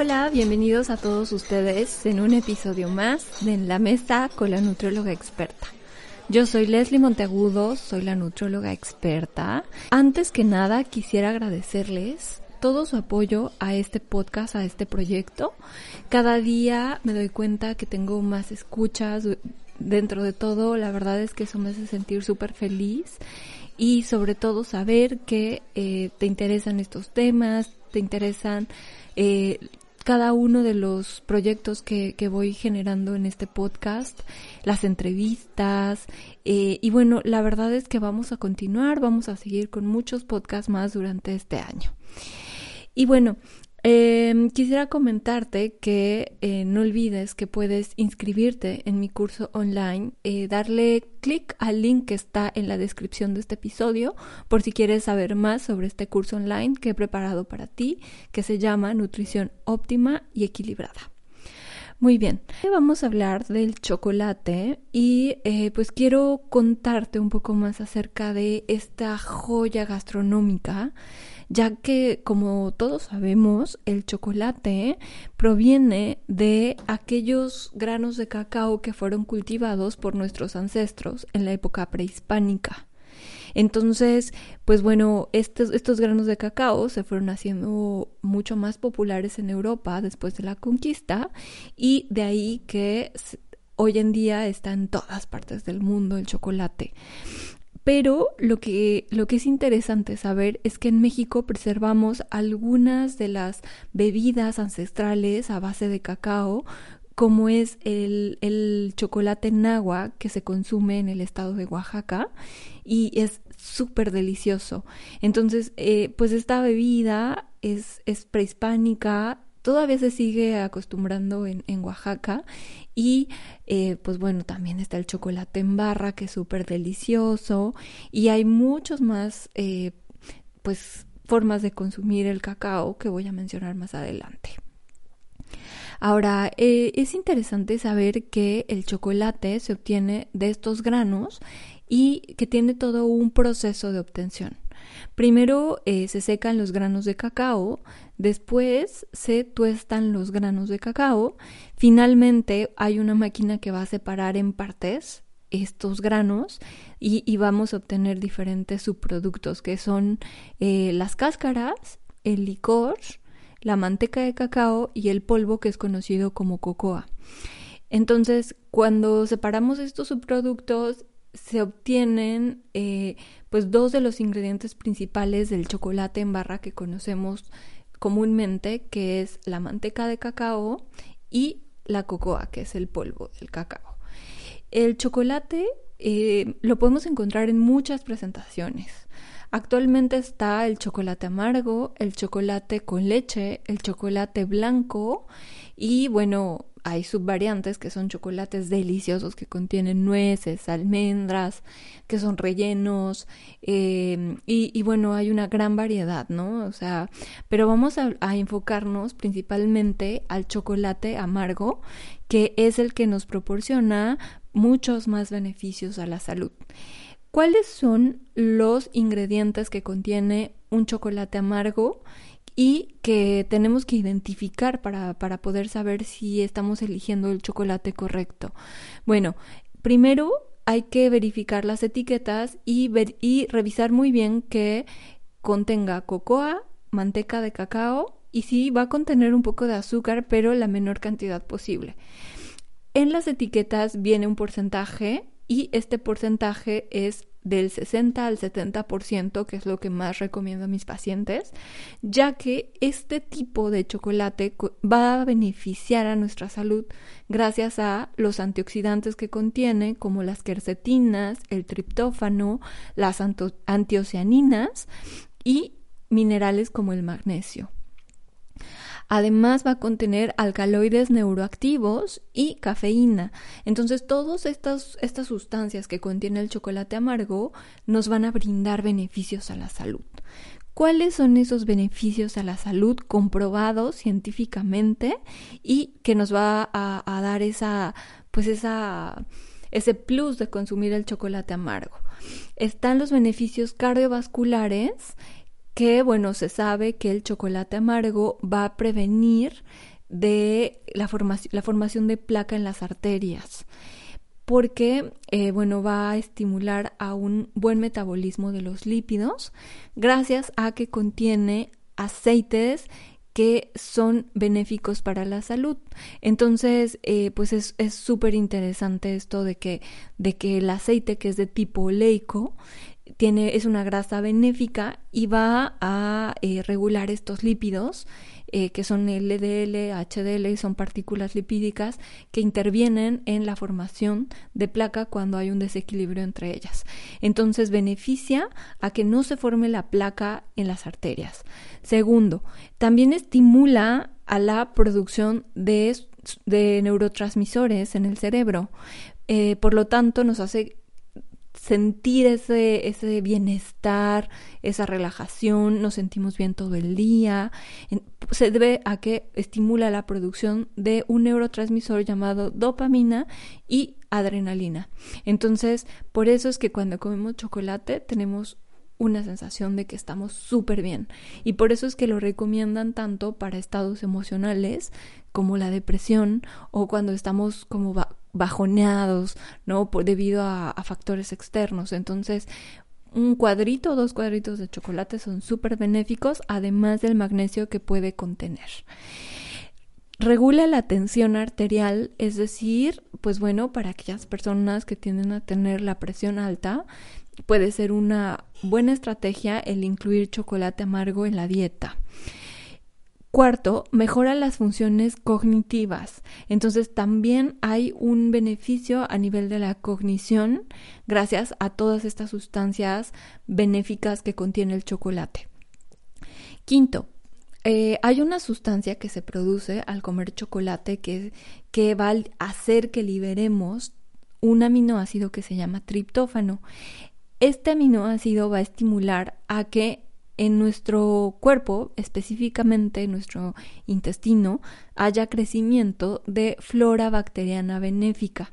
Hola, bienvenidos a todos ustedes en un episodio más de En la Mesa con la Nutrióloga Experta. Yo soy Leslie Monteagudo, soy la nutrióloga experta. Antes que nada, quisiera agradecerles todo su apoyo a este podcast, a este proyecto. Cada día me doy cuenta que tengo más escuchas. Dentro de todo, la verdad es que eso me hace sentir súper feliz y sobre todo saber que eh, te interesan estos temas, te interesan eh, cada uno de los proyectos que, que, voy generando en este podcast, las entrevistas, eh, y bueno, la verdad es que vamos a continuar, vamos a seguir con muchos podcasts más durante este año. Y bueno, eh, quisiera comentarte que eh, no olvides que puedes inscribirte en mi curso online, eh, darle clic al link que está en la descripción de este episodio por si quieres saber más sobre este curso online que he preparado para ti, que se llama Nutrición óptima y equilibrada. Muy bien, vamos a hablar del chocolate y eh, pues quiero contarte un poco más acerca de esta joya gastronómica ya que como todos sabemos, el chocolate proviene de aquellos granos de cacao que fueron cultivados por nuestros ancestros en la época prehispánica. Entonces, pues bueno, estos, granos de cacao se fueron haciendo mucho más populares en Europa después de la conquista y de ahí que hoy en día está en todas partes del mundo el chocolate. Pero lo que, lo que es interesante saber es que en México preservamos algunas de las bebidas ancestrales a base de cacao, como es el, el chocolate nagua que se consume en el estado de Oaxaca y es súper delicioso. Entonces, eh, pues esta bebida es, es prehispánica, todavía se sigue acostumbrando en, Oaxaca y eh, pues bueno, también está el chocolate en barra que es súper delicioso y hay muchos más eh, pues formas de consumir el cacao que voy a mencionar más adelante. Ahora, eh, es interesante saber que el chocolate se obtiene de estos granos y que tiene todo un proceso de obtención. Primero se secan los granos de cacao, después se tuestan los granos de cacao, finalmente hay una máquina que va a separar en partes estos granos y, vamos a obtener diferentes subproductos que son eh, las cáscaras, el licor, la manteca de cacao y el polvo que es conocido como cocoa. Entonces, cuando separamos estos subproductos, se obtienen eh, pues dos de los ingredientes principales del chocolate en barra que conocemos comúnmente, que es la manteca de cacao y la cocoa, que es el polvo del cacao. El chocolate eh, lo podemos encontrar en muchas presentaciones. Actualmente está el chocolate amargo, el chocolate con leche, el chocolate blanco y bueno, hay subvariantes que son chocolates deliciosos que contienen nueces, almendras, que son rellenos em, y, bueno, hay una gran variedad, ¿no? O sea, pero vamos a, a enfocarnos principalmente al chocolate amargo, que es el que nos proporciona muchos más beneficios a la salud. ¿Cuáles son los ingredientes que contiene un chocolate amargo? Y que tenemos que identificar para, para poder saber si estamos eligiendo el chocolate correcto. Bueno, primero hay que verificar las etiquetas y, ver, y revisar muy bien que contenga cocoa, manteca de cacao y sí va a contener un poco de azúcar, pero la menor cantidad posible. En las etiquetas viene un porcentaje y este porcentaje es del 60 al 70%, que es lo que más recomiendo a mis pacientes, ya que este tipo de chocolate va a beneficiar a nuestra salud gracias a los antioxidantes que contiene, como las quercetinas, el triptófano, las antocianinas y minerales como el magnesio. Además va a contener alcaloides neuroactivos y cafeína. Entonces todas estas, estas sustancias que contiene el chocolate amargo nos van a brindar beneficios a la salud. ¿Cuáles son esos beneficios a la salud comprobados científicamente y que nos va a, dar esa, pues esa, ese plus de consumir el chocolate amargo? Están los beneficios cardiovasculares que, bueno, se sabe que el chocolate amargo va a prevenir de la, formación, la formación de placa en las arterias porque, eh, bueno, va a estimular a un buen metabolismo de los lípidos gracias a que contiene aceites que son benéficos para la salud. Entonces, eh, pues es súper interesante esto de que, de que el aceite que es de tipo oleico tiene, es una grasa benéfica y va a eh, regular estos lípidos eh, que son LDL, HDL, son partículas lipídicas que intervienen en la formación de placa cuando hay un desequilibrio entre ellas. Entonces beneficia a que no se forme la placa en las arterias. Segundo, también estimula a la producción de, neurotransmisores en el cerebro. Eh, por lo tanto, nos hace sentir ese, ese bienestar, esa relajación, nos sentimos bien todo el día. Se debe a que estimula la producción de un neurotransmisor llamado dopamina y adrenalina. Entonces, por eso es que cuando comemos chocolate tenemos una sensación de que estamos súper bien. Y por eso es que lo recomiendan tanto para estados emocionales como la depresión o cuando estamos como bajoneados, ¿no? Por, debido a, factores externos. Entonces, un cuadrito o dos cuadritos de chocolate son súper benéficos, además del magnesio que puede contener. Regula la tensión arterial, es decir, pues bueno, para aquellas personas que tienden a tener la presión alta, puede ser una buena estrategia el incluir chocolate amargo en la dieta. Cuarto, mejora las funciones cognitivas. Entonces también hay un beneficio a nivel de la cognición gracias a todas estas sustancias benéficas que contiene el chocolate. Quinto, eh, hay una sustancia que se produce al comer chocolate que, que va a hacer que liberemos un aminoácido que se llama triptófano. Este aminoácido va a estimular a que en nuestro cuerpo, específicamente en nuestro intestino, haya crecimiento de flora bacteriana benéfica.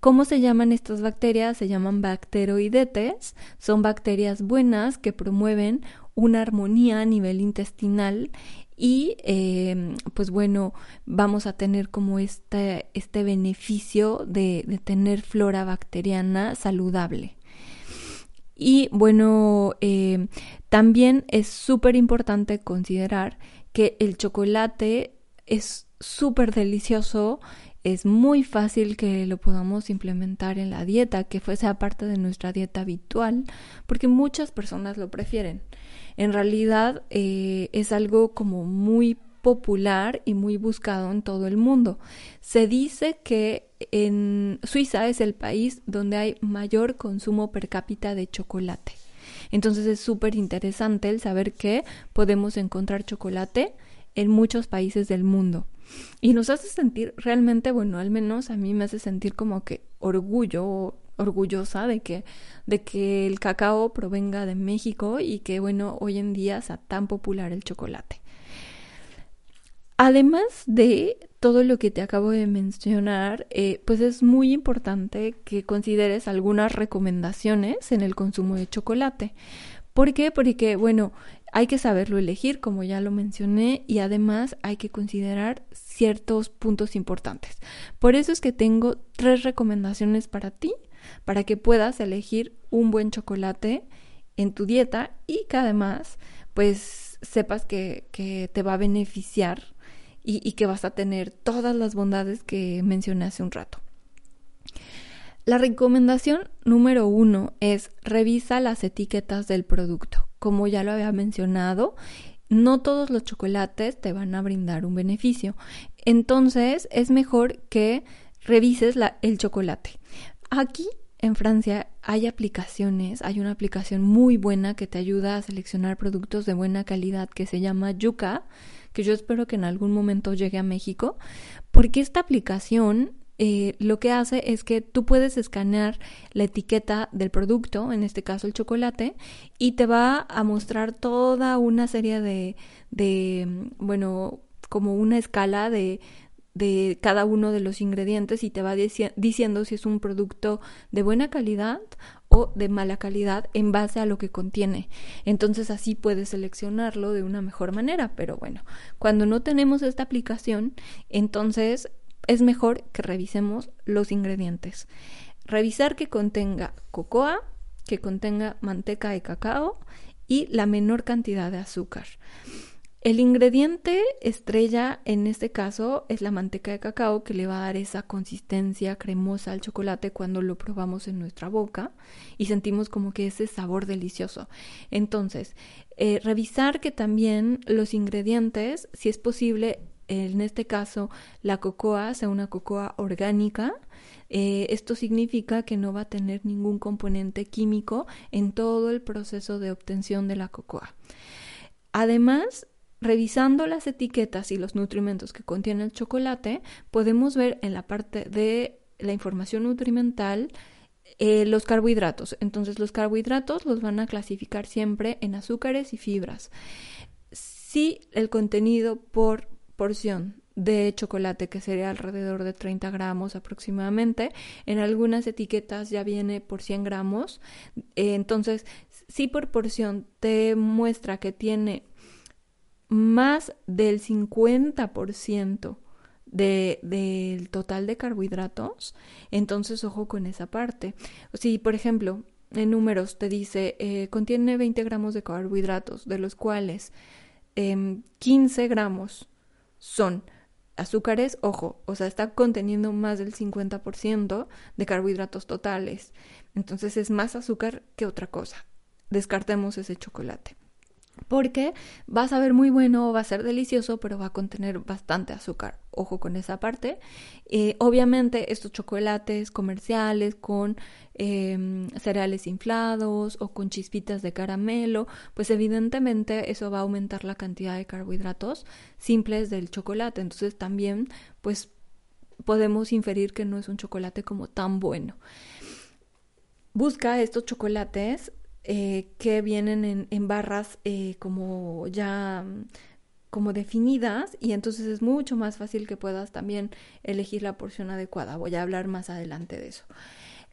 ¿Cómo se llaman estas bacterias? Se llaman bacteroidetes. Son bacterias buenas que promueven una armonía a nivel intestinal y em, pues bueno, vamos a tener como este, este beneficio de, de tener flora bacteriana saludable. Y bueno, eh, también es súper importante considerar que el chocolate es súper delicioso, es muy fácil que lo podamos implementar en la dieta, que fuese parte de nuestra dieta habitual, porque muchas personas lo prefieren. En realidad eh, es algo como muy popular y muy buscado en todo el mundo. Se dice que en Suiza es el país donde hay mayor consumo per cápita de chocolate. Entonces es súper interesante el saber que podemos encontrar chocolate en muchos países del mundo. Y nos hace sentir realmente, bueno, al menos a mí me hace sentir como que orgullo, orgullosa de que, de que el cacao provenga de México y que, bueno, hoy en día sea tan popular el chocolate. Además de todo lo que te acabo de mencionar, eh, pues es muy importante que consideres algunas recomendaciones en el consumo de chocolate. ¿Por qué? Porque, bueno, hay que saberlo elegir, como ya lo mencioné, y además hay que considerar ciertos puntos importantes. Por eso es que tengo tres recomendaciones para ti, para que puedas elegir un buen chocolate en tu dieta y que además, pues, sepas que, que te va a beneficiar y, que vas a tener todas las bondades que mencioné hace un rato. La recomendación número uno es revisa las etiquetas del producto. Como ya lo había mencionado, no todos los chocolates te van a brindar un beneficio. Entonces es mejor que revises el chocolate. Aquí en Francia hay aplicaciones, hay una aplicación muy buena que te ayuda a seleccionar productos de buena calidad que se llama Yuka que yo espero que en algún momento llegue a México, porque esta aplicación eh, lo que hace es que tú puedes escanear la etiqueta del producto, en este caso el chocolate, y te va a mostrar toda una serie de, de bueno, como una escala de, de cada uno de los ingredientes y te va diciendo si es un producto de buena calidad de mala calidad en base a lo que contiene. Entonces así puedes seleccionarlo de una mejor manera. Pero bueno, cuando no tenemos esta aplicación, entonces es mejor que revisemos los ingredientes. Revisar que contenga cocoa, que contenga manteca de cacao y la menor cantidad de azúcar. El ingrediente estrella en este caso es la manteca de cacao que le va a dar esa consistencia cremosa al chocolate cuando lo probamos en nuestra boca y sentimos como que ese sabor delicioso. Entonces, eh, revisar que también los ingredientes, si es posible, en este caso la cocoa sea una cocoa orgánica. Eh, esto significa que no va a tener ningún componente químico en todo el proceso de obtención de la cocoa. Además, Revisando las etiquetas y los nutrimentos que contiene el chocolate, podemos ver en la parte de la información nutrimental eh, los carbohidratos. Entonces los carbohidratos los van a clasificar siempre en azúcares y fibras. Si el contenido por porción de chocolate, que sería alrededor de 30 gramos aproximadamente. En algunas etiquetas ya viene por 100 gramos. Eh, entonces, si por porción te muestra que tiene más del 50% de, del total de carbohidratos, entonces ojo con esa parte. Si, por ejemplo, en números te dice eh, contiene 20 gramos de carbohidratos, de los cuales 15 em, gramos son azúcares, ojo, o sea, está conteniendo más del 50% de carbohidratos totales. Entonces es más azúcar que otra cosa. Descartemos ese chocolate porque va a saber muy bueno, va a ser delicioso, pero va a contener bastante azúcar. Ojo con esa parte. Eh, obviamente estos chocolates comerciales con em, cereales inflados o con chispitas de caramelo, pues evidentemente eso va a aumentar la cantidad de carbohidratos simples del chocolate. Entonces también pues podemos inferir que no es un chocolate como tan bueno. Busca estos chocolates eh, que vienen en, barras eh, como ya mm, como definidas y entonces es mucho más fácil que puedas también elegir la porción adecuada. Voy a hablar más adelante de eso.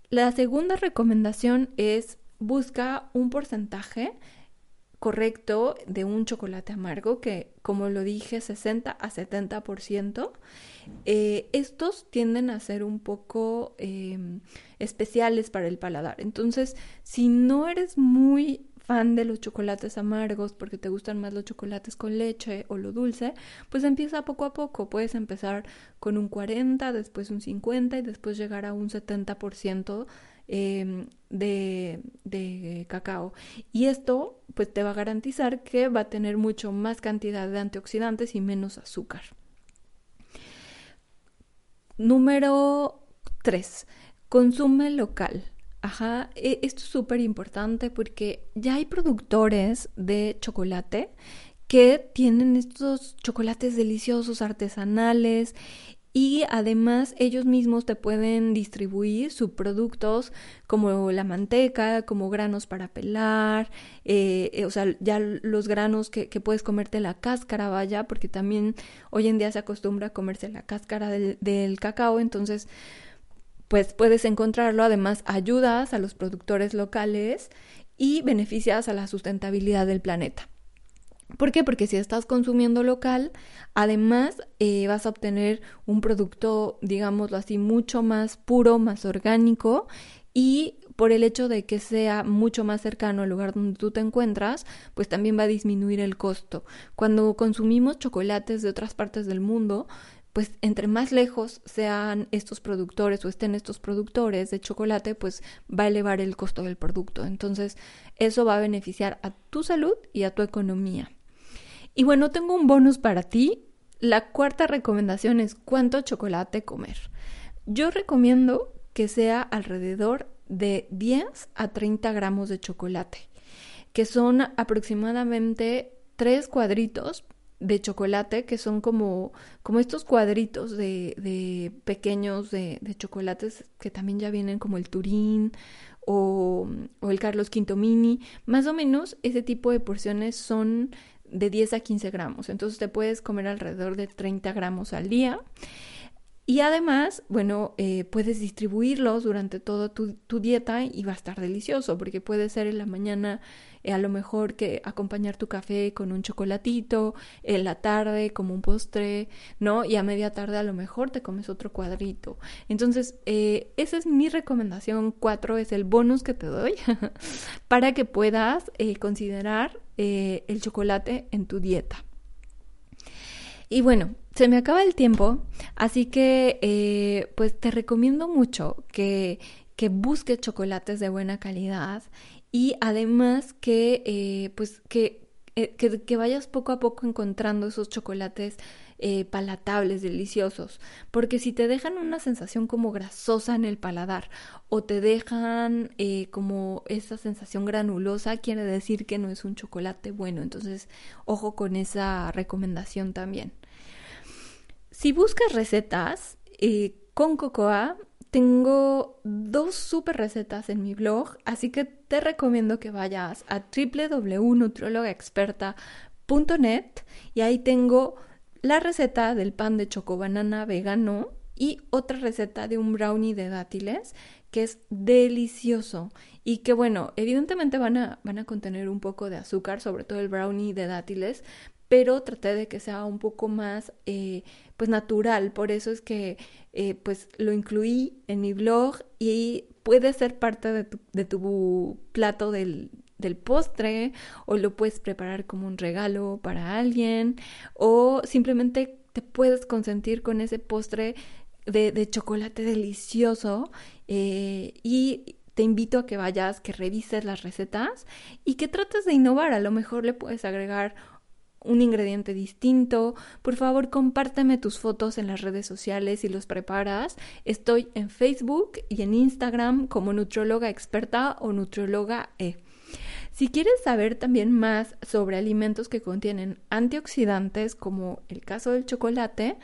La segunda recomendación es busca un porcentaje correcto de un chocolate amargo que, como lo dije, 60 a 70%. Eh, estos tienden a ser un poco em, especiales para el paladar. Entonces, si no eres muy fan de los chocolates amargos porque te gustan más los chocolates con leche o lo dulce, pues empieza poco a poco. Puedes empezar con un 40, después un 50 y después llegar a un 70% Em, de, de cacao. Y esto pues te va a garantizar que va a tener mucho más cantidad de antioxidantes y menos azúcar. Número 3. Consume local. Ajá, e, esto es súper importante porque ya hay productores de chocolate que tienen estos chocolates deliciosos artesanales y además ellos mismos te pueden distribuir subproductos como la manteca, como granos para pelar, eh, eh, o sea, ya los granos que, puedes comerte la cáscara, vaya, porque también hoy en día se acostumbra a comerse la cáscara del, del cacao, entonces pues puedes encontrarlo, además ayudas a los productores locales y beneficias a la sustentabilidad del planeta. ¿Por qué? Porque si estás consumiendo local, además eh, vas a obtener un producto, digámoslo así, mucho más puro, más orgánico y por el hecho de que sea mucho más cercano al lugar donde tú te encuentras, pues también va a disminuir el costo. Cuando consumimos chocolates de otras partes del mundo, pues entre más lejos sean estos productores o estén estos productores de chocolate, pues va a elevar el costo del producto. Entonces, eso va a beneficiar a tu salud y a tu economía. Y bueno, tengo un bonus para ti. La cuarta recomendación es cuánto chocolate comer. Yo recomiendo que sea alrededor de 10 a 30 gramos de chocolate, que son aproximadamente 3 cuadritos de chocolate, que son como, como estos cuadritos de, de pequeños de, de, chocolates que también ya vienen como el Turín o, o el Carlos V Mini. Más o menos ese tipo de porciones son de 10 a 15 gramos. Entonces te puedes comer alrededor de 30 gramos al día. Y además, bueno, eh, puedes distribuirlos durante toda tu, dieta y va a estar delicioso, porque puede ser en la mañana eh, a lo mejor que acompañar tu café con un chocolatito, en la tarde como un postre, ¿no? Y a media tarde a lo mejor te comes otro cuadrito. Entonces, eh, esa es mi recomendación cuatro, es el bonus que te doy para que puedas considerar el chocolate en tu dieta. Y bueno, se me acaba el tiempo, así que eh, pues te recomiendo mucho que, que busques chocolates de buena calidad y además que eh, pues que, eh, que, que, vayas poco a poco encontrando esos chocolates palatables, deliciosos, porque si te dejan una sensación como grasosa en el paladar o te dejan como esa sensación granulosa, quiere decir que no es un chocolate bueno, entonces ojo con esa recomendación también. Si buscas recetas eh, con cocoa, tengo dos super recetas en mi blog, así que te recomiendo que vayas a www.nutriologaexperta.net y ahí tengo la receta del pan de chocobanana vegano y otra receta de un brownie de dátiles que es delicioso y que bueno, evidentemente van a, van a contener un poco de azúcar, sobre todo el brownie de dátiles, pero traté de que sea un poco más eh, pues natural, por eso es que eh, pues lo incluí en mi blog y puede ser parte de tu, de tu plato del, del postre o lo puedes preparar como un regalo para alguien o simplemente te puedes consentir con ese postre de, chocolate delicioso eh, y te invito a que vayas, que revises las recetas y que trates de innovar. A lo mejor le puedes agregar un ingrediente distinto. Por favor, compárteme tus fotos en las redes sociales si los preparas. Estoy en Facebook y en Instagram como Nutrióloga Experta o Nutrióloga E. Si quieres saber también más sobre alimentos que contienen antioxidantes, como el caso del chocolate,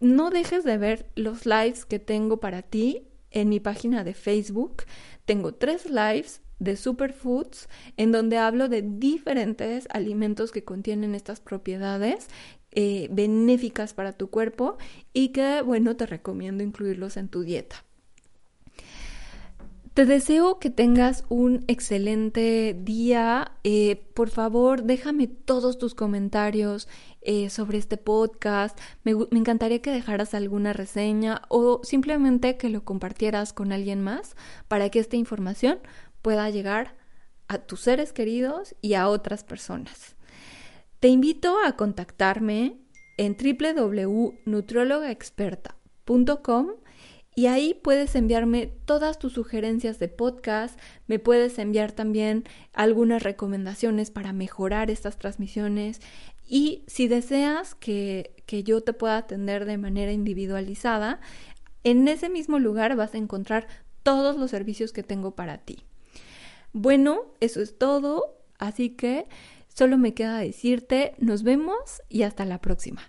no dejes de ver los lives que tengo para ti en mi página de Facebook. Tengo tres lives de superfoods, en donde hablo de diferentes alimentos que contienen estas propiedades eh, benéficas para tu cuerpo y que, bueno, te recomiendo incluirlos en tu dieta. Te deseo que tengas un excelente día. Eh, por favor, déjame todos tus comentarios eh, sobre este podcast. Me, me, encantaría que dejaras alguna reseña o simplemente que lo compartieras con alguien más para que esta información pueda llegar a tus seres queridos y a otras personas. Te invito a contactarme en www.nutriologaexperta.com y ahí puedes enviarme todas tus sugerencias de podcast, me puedes enviar también algunas recomendaciones para mejorar estas transmisiones y si deseas que, que yo te pueda atender de manera individualizada, en ese mismo lugar vas a encontrar todos los servicios que tengo para ti. Bueno, eso es todo, así que solo me queda decirte nos vemos y hasta la próxima.